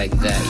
like that.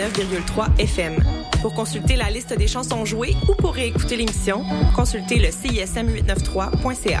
89,3 FM. Pour consulter la liste des chansons jouées ou pour réécouter l'émission, consultez le CISM893.ca.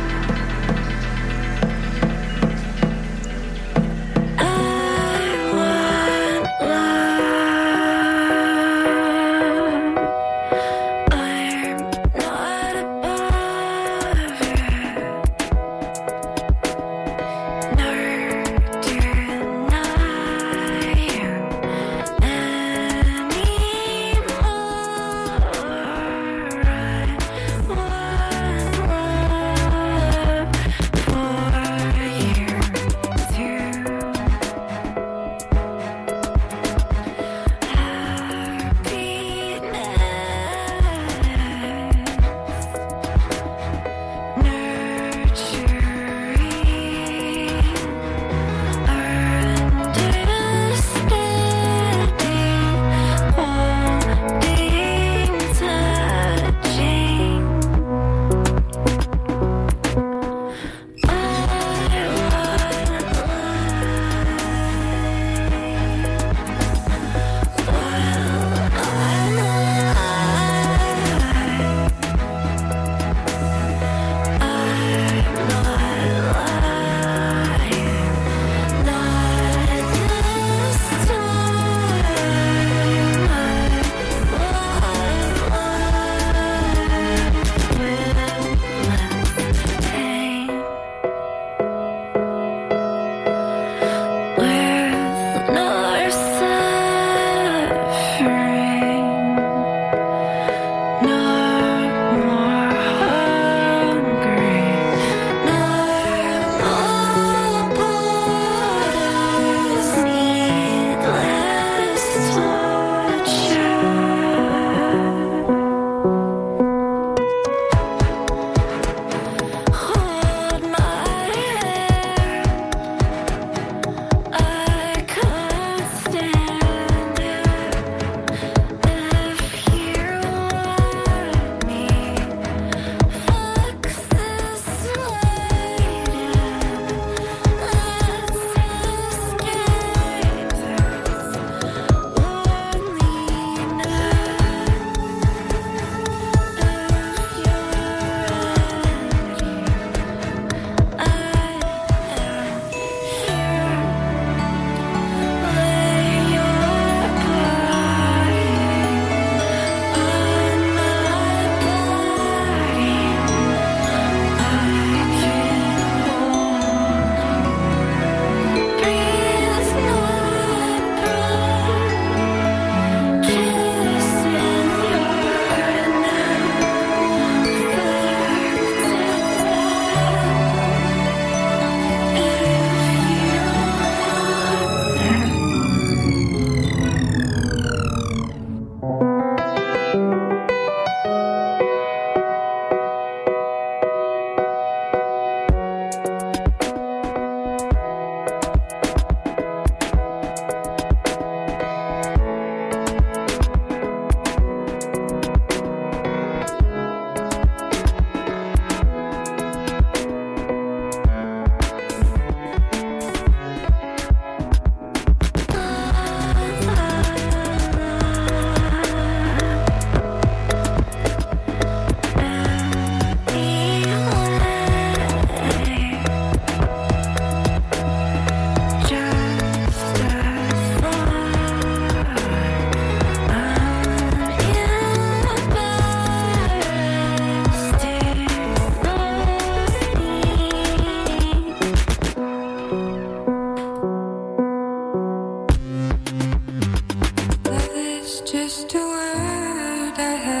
word I have.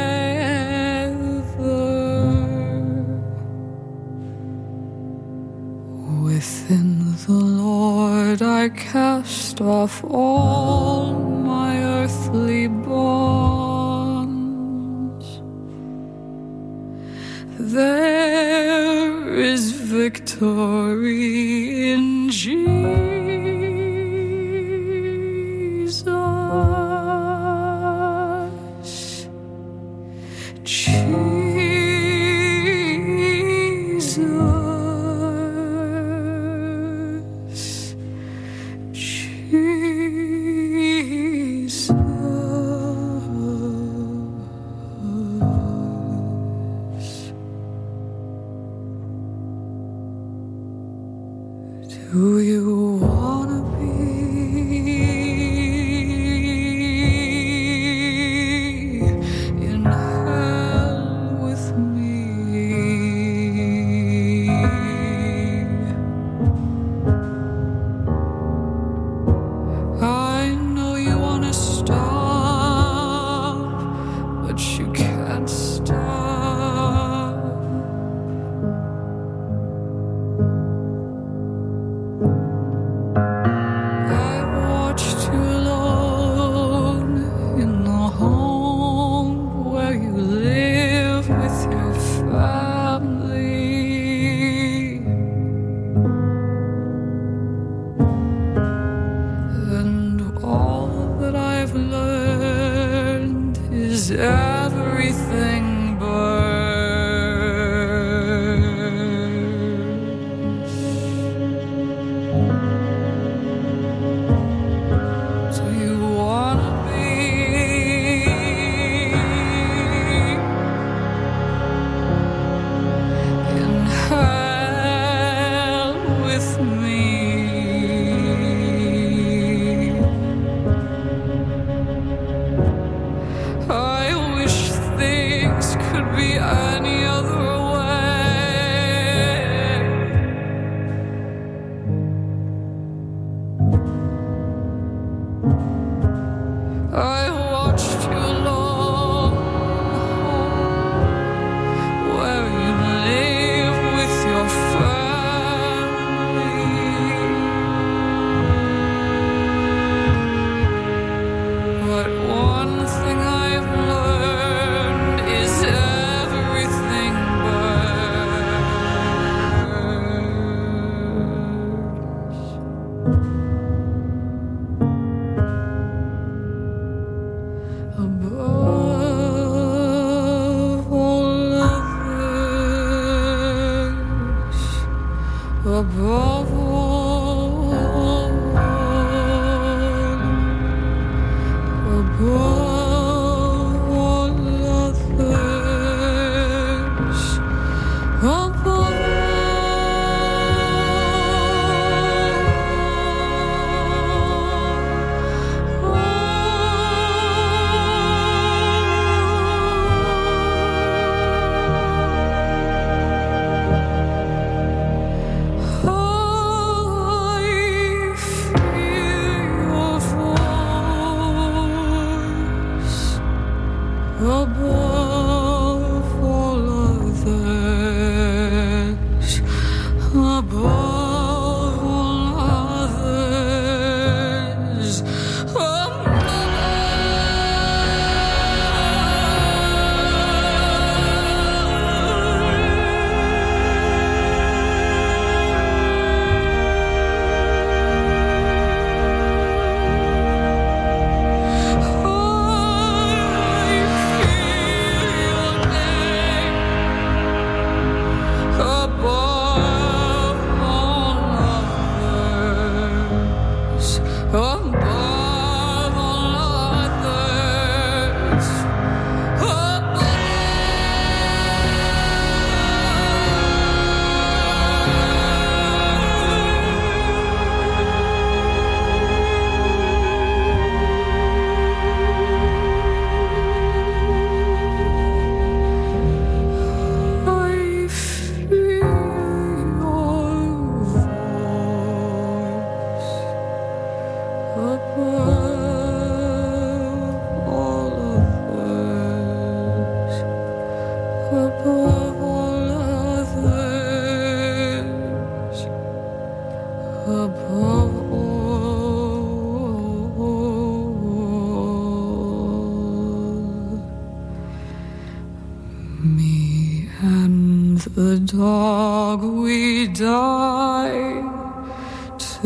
off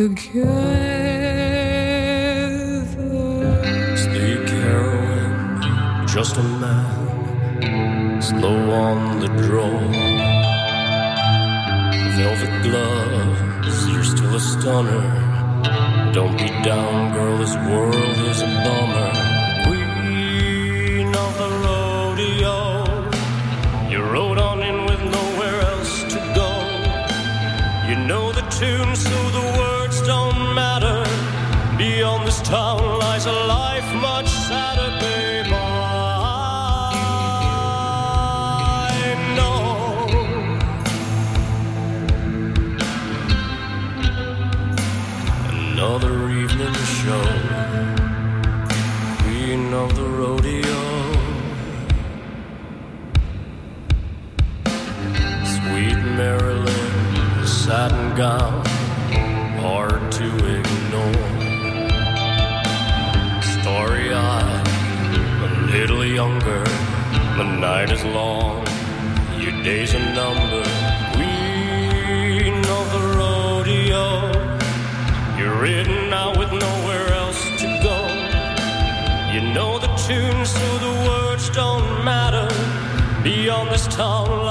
together. Stay just a man, slow on the draw. Velvet gloves, you're still a stunner. Don't be down, girl, this world is a long, your days are numbered. Queen of the rodeo, you're ridden out with nowhere else to go. You know the tune, so the words don't matter. Beyond this town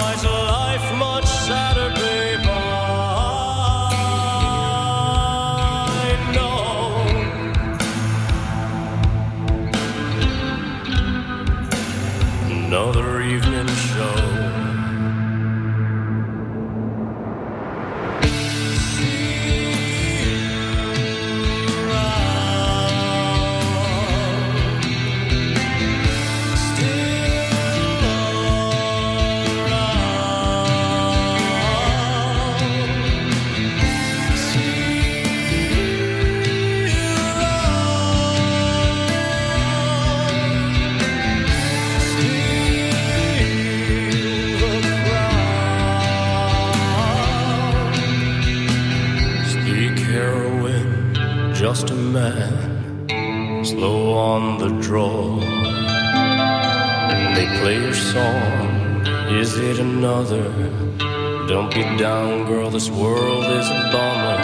Is it another? Don't be down, girl, this world is a bummer.